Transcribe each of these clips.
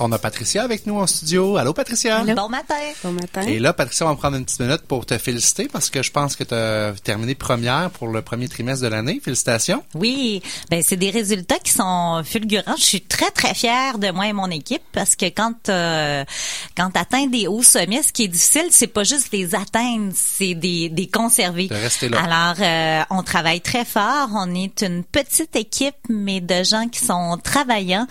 On a Patricia avec nous en studio. Allô, Patricia? Bon matin. Bon matin. Et là, Patricia, on va prendre une petite minute pour te féliciter parce que je pense que tu as terminé première pour le premier trimestre de l'année. Félicitations. Oui, ben c'est des résultats qui sont fulgurants. Je suis très très fière de moi et mon équipe parce que quand euh, quand atteins des hauts sommets, ce qui est difficile, c'est pas juste les atteindre, c'est des des conserver. De rester là. Alors euh, on travaille très fort, on est une petite équipe mais de gens qui sont travaillants.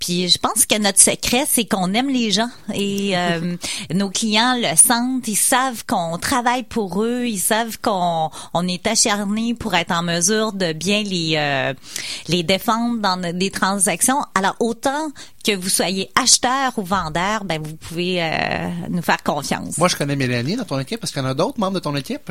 Puis je pense que notre secret, c'est qu'on aime les gens et euh, nos clients le sentent. Ils savent qu'on travaille pour eux, ils savent qu'on on est acharné pour être en mesure de bien les euh, les défendre dans des transactions. Alors autant que vous soyez acheteur ou vendeur, ben vous pouvez euh, nous faire confiance. Moi, je connais Mélanie dans ton équipe. Est-ce qu'il y en a d'autres membres de ton équipe?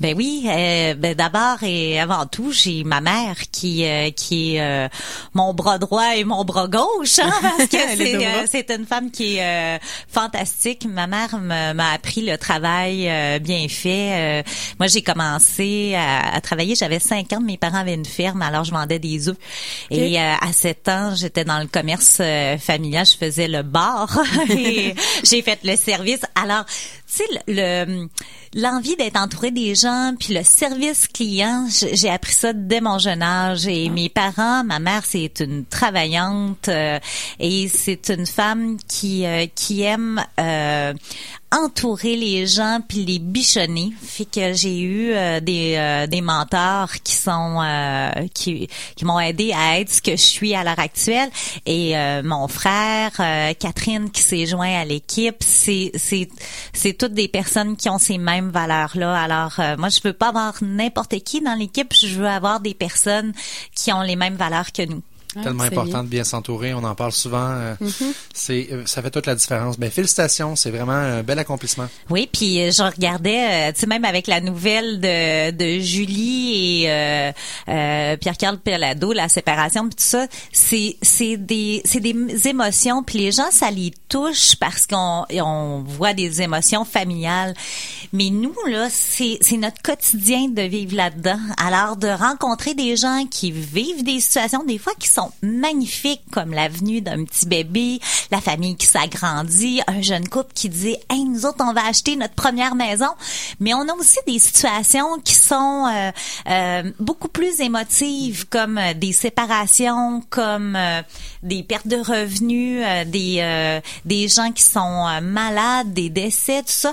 Ben oui, euh, ben d'abord et avant tout, j'ai ma mère qui euh, qui est euh, mon bras droit et mon bras gauche, hein, parce que c'est euh, c'est une femme qui est euh, fantastique. Ma mère m'a appris le travail euh, bien fait. Euh, moi, j'ai commencé à, à travailler. J'avais cinq ans. Mes parents avaient une ferme, alors je vendais des œufs. Et euh, à sept ans, j'étais dans le commerce euh, familial. Je faisais le bar et j'ai fait le service. Alors, tu sais, le le- l'envie d'être entouré des gens, puis le service client, j'ai appris ça dès mon jeune âge. Et mes parents, ma mère, c'est une travaillante euh, et c'est une femme qui euh, qui aime euh, entourer les gens puis les bichonner. Fait que j'ai eu euh, des euh, des mentors qui sont euh, qui qui m'ont aidé à être ce que je suis à l'heure actuelle. Et euh, mon frère euh, Catherine qui s'est joint à l'équipe, c'est c'est c'est toutes des personnes qui ont ces mêmes valeurs là. Alors euh, moi je veux pas avoir n'importe qui dans l'équipe, je veux avoir des personnes qui ont les mêmes valeurs que nous. Ah, Tellement important bien. de bien s'entourer. On en parle souvent. euh, C'est, euh, ça fait toute la différence. Ben, félicitations. C'est vraiment un bel accomplissement. Oui, puis euh, je regardais, tu sais, même avec la nouvelle de, de Julie et Pierre-Carl Pelado, la séparation, puis tout ça, c'est c'est des c'est des émotions, puis les gens ça les touche parce qu'on on voit des émotions familiales. Mais nous là, c'est notre quotidien de vivre là-dedans. Alors de rencontrer des gens qui vivent des situations des fois qui sont magnifiques comme la venue d'un petit bébé, la famille qui s'agrandit, un jeune couple qui dit "Hey, nous autres on va acheter notre première maison." Mais on a aussi des situations qui sont euh, euh, beaucoup plus émotives comme euh, des séparations, comme euh, des pertes de revenus, euh, des euh, des gens qui sont malades, des décès, tout ça.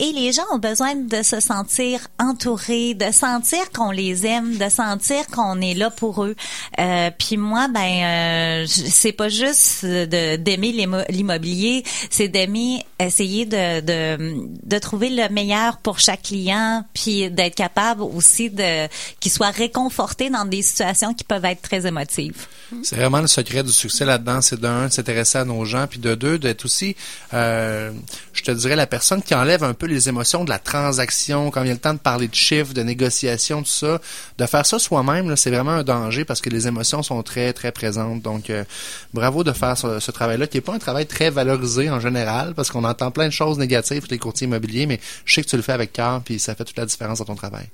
Et les gens ont besoin de se sentir entourés, de sentir qu'on les aime, de sentir qu'on est là pour eux. Euh, puis moi, ben, euh, c'est pas juste d'aimer l'immo- l'immobilier, c'est d'aimer essayer de, de de trouver le meilleur pour chaque client, puis d'être capable aussi de qu'ils soient réconfortés dans des situations qui peuvent être très émotives. C'est vraiment le secret du succès là-dedans, c'est d'un, s'intéresser à nos gens, puis de deux, d'être aussi, euh, je te dirais, la personne qui enlève un peu les émotions de la transaction, quand il y a le temps de parler de chiffres, de négociations, tout ça, de faire ça soi-même, c'est vraiment un danger parce que les émotions sont très, très présentes. Donc, euh, bravo de faire ce, travail-là, qui est pas un travail très valorisé en général, parce qu'on entend plein de choses négatives les courtiers immobiliers, mais je sais que tu le fais avec cœur, puis ça fait toute la différence dans ton travail.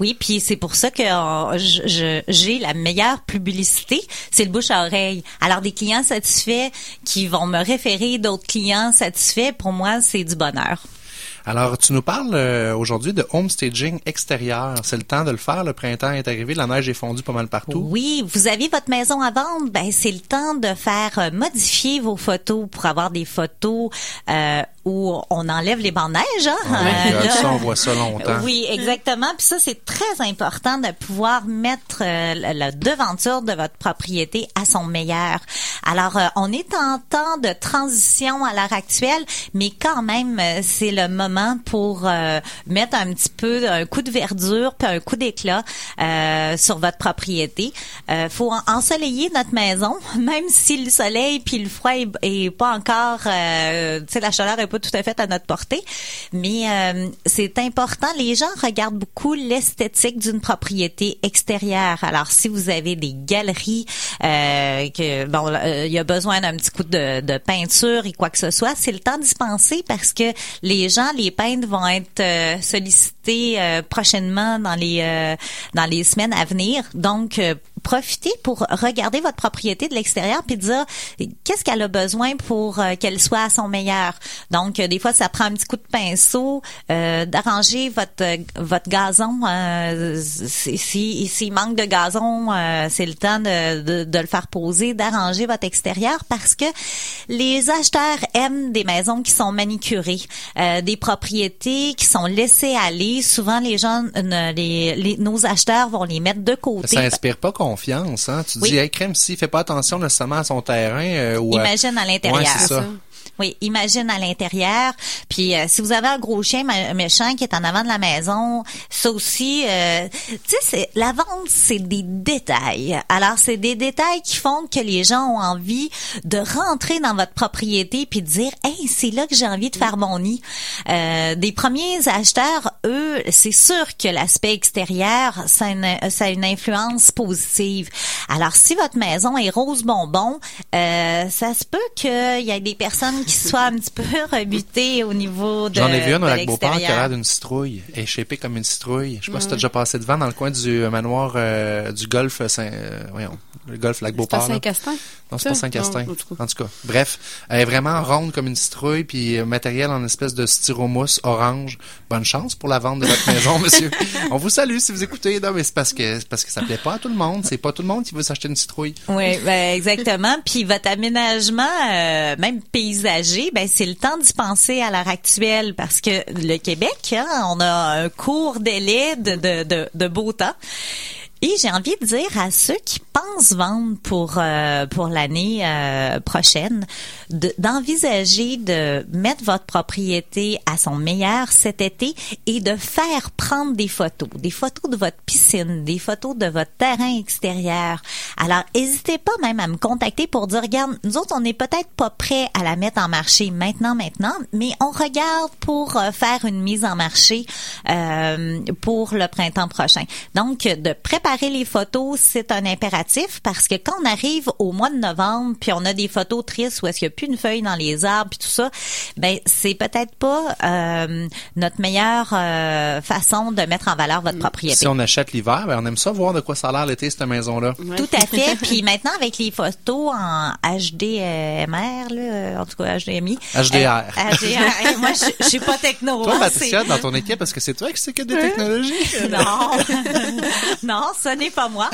Oui, puis c'est pour ça que euh, j'ai la meilleure publicité, c'est le bouche à oreille. Alors des clients satisfaits qui vont me référer d'autres clients satisfaits, pour moi, c'est du bonheur. Alors, tu nous parles euh, aujourd'hui de home staging extérieur. C'est le temps de le faire. Le printemps est arrivé, la neige est fondue pas mal partout. Oui, vous avez votre maison à vendre, ben c'est le temps de faire euh, modifier vos photos pour avoir des photos euh, où on enlève les bancs de neige. Hein? My God, là. ça, on voit ça longtemps. Oui, exactement. Puis ça, c'est très important de pouvoir mettre euh, la, la devanture de votre propriété à son meilleur. Alors, euh, on est en temps de transition à l'heure actuelle, mais quand même, euh, c'est le moment pour euh, mettre un petit peu un coup de verdure puis un coup d'éclat euh, sur votre propriété. Euh, faut en- ensoleiller notre maison, même si le soleil puis le froid est, est pas encore, euh, tu sais, la chaleur est pas tout à fait à notre portée, mais c'est important. Les gens regardent beaucoup l'esthétique d'une propriété extérieure. Alors, si vous avez des galeries, que bon, il y a besoin d'un petit coup de, peinture et quoi que ce soit, c'est le temps d'y penser parce que les gens, les peintres vont être euh, sollicités euh, prochainement dans les euh, dans les semaines à venir. Donc, euh, profitez pour regarder votre propriété de l'extérieur puis dire qu'est-ce qu'elle a besoin pour euh, qu'elle soit à son meilleur? Donc, euh, des fois, ça prend un petit coup de pinceau euh, d'arranger votre votre gazon. S'il si, manque de gazon, c'est le temps de, de, de, le faire poser, d'arranger votre extérieur parce que les acheteurs aiment des maisons qui sont manicurées, des propriétés qui sont laissées aller. Souvent, les gens, les, nos acheteurs vont les mettre de côté. Ça inspire pas confiance. Hein? Tu dis, hey, crème, si, fais pas attention nécessairement à son terrain. Euh, ou Imagine à l'intérieur. Ouais, oui, imagine à l'intérieur. Puis euh, si vous avez un gros chien méchant qui est en avant de la maison, ça aussi, euh, tu sais, la vente, c'est des détails. Alors, c'est des détails qui font que les gens ont envie de rentrer dans votre propriété puis de dire, hey, c'est là que j'ai envie de faire mon nid. Euh, des premiers acheteurs, eux, c'est sûr que l'aspect extérieur, ça a, une, ça a une influence positive. Alors, si votre maison est rose bonbon, euh, ça se peut qu'il y ait des personnes qui soit un petit peu rebuté au niveau de J'en ai vu un au lac Beauport qui a l'air d'une citrouille, shapée comme une citrouille. Je sais pas si tu as déjà passé devant dans le coin du euh, manoir euh, du golfe Saint, euh, voyons, le golfe lac Beauport. C'est Saint-Castin? Non, c'est pas Saint-Castin. En tout cas, bref, elle est vraiment ronde comme une citrouille puis matériel en espèce de styromousse orange. Bonne chance pour la vente de votre maison, monsieur. On vous salue si vous écoutez. Non, mais c'est parce que parce que ça plaît pas à tout le monde. C'est pas tout le monde qui veut s'acheter une citrouille. Oui, ben exactement. puis votre aménagement, même paysager ben c'est le temps d'y penser à l'heure actuelle parce que le Québec, hein, on a un court délai de, de, de, de beau temps. Et j'ai envie de dire à ceux qui pensent vendre pour euh, pour l'année euh, prochaine, d'envisager de, mettre votre propriété à son meilleur cet été et de faire prendre des photos, des photos de votre piscine, des photos de votre terrain extérieur. Alors, n'hésitez pas même à me contacter pour dire, regarde, nous autres, on n'est peut-être pas prêts à la mettre en marché maintenant, maintenant, mais on regarde pour euh, faire une mise en marché pour le printemps prochain. Donc, de préparer les photos, c'est un impératif parce que quand on arrive au mois de novembre, puis on a des photos tristes où est-ce qu'il n'y a plus une feuille dans les arbres, puis tout ça, ben c'est peut-être pas euh, notre meilleure euh, façon de mettre en valeur votre propriété. Si on achète l'hiver, ben on aime ça voir de quoi ça a l'air l'été cette maison-là. Tout à fait. puis maintenant avec les photos en HDMR, là, en tout cas HDMI. HDR. HDR. moi, je, suis pas techno. Toi, Patricia, dans ton équipe, est-ce que c'est toi qui sais que des technologies? non. non, ce n'est pas moi.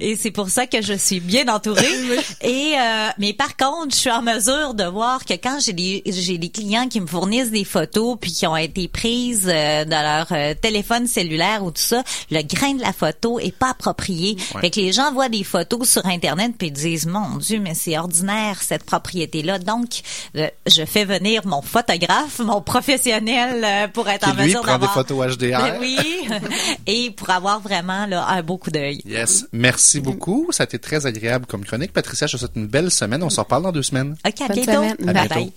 Et c'est pour ça que je suis bien entourée. Et euh, mais par contre, je suis en mesure de voir que quand j'ai des j'ai des clients qui me fournissent des photos puis qui ont été prises euh, dans leur euh, téléphone cellulaire ou tout ça, le grain de la photo est pas approprié. Fait que les gens voient des photos sur internet puis disent mon dieu, mais c'est ordinaire cette propriété là. Donc je fais venir mon photographe, mon professionnel pour être qui en mesure d'avoir des photos HDR. Ben oui. et pour avoir vraiment là un beau coup d'œil. Yes. Merci beaucoup. Ça a été très agréable comme chronique. Patricia, je te souhaite une belle semaine. On se reparle dans deux semaines. OK, à bientôt. À bientôt.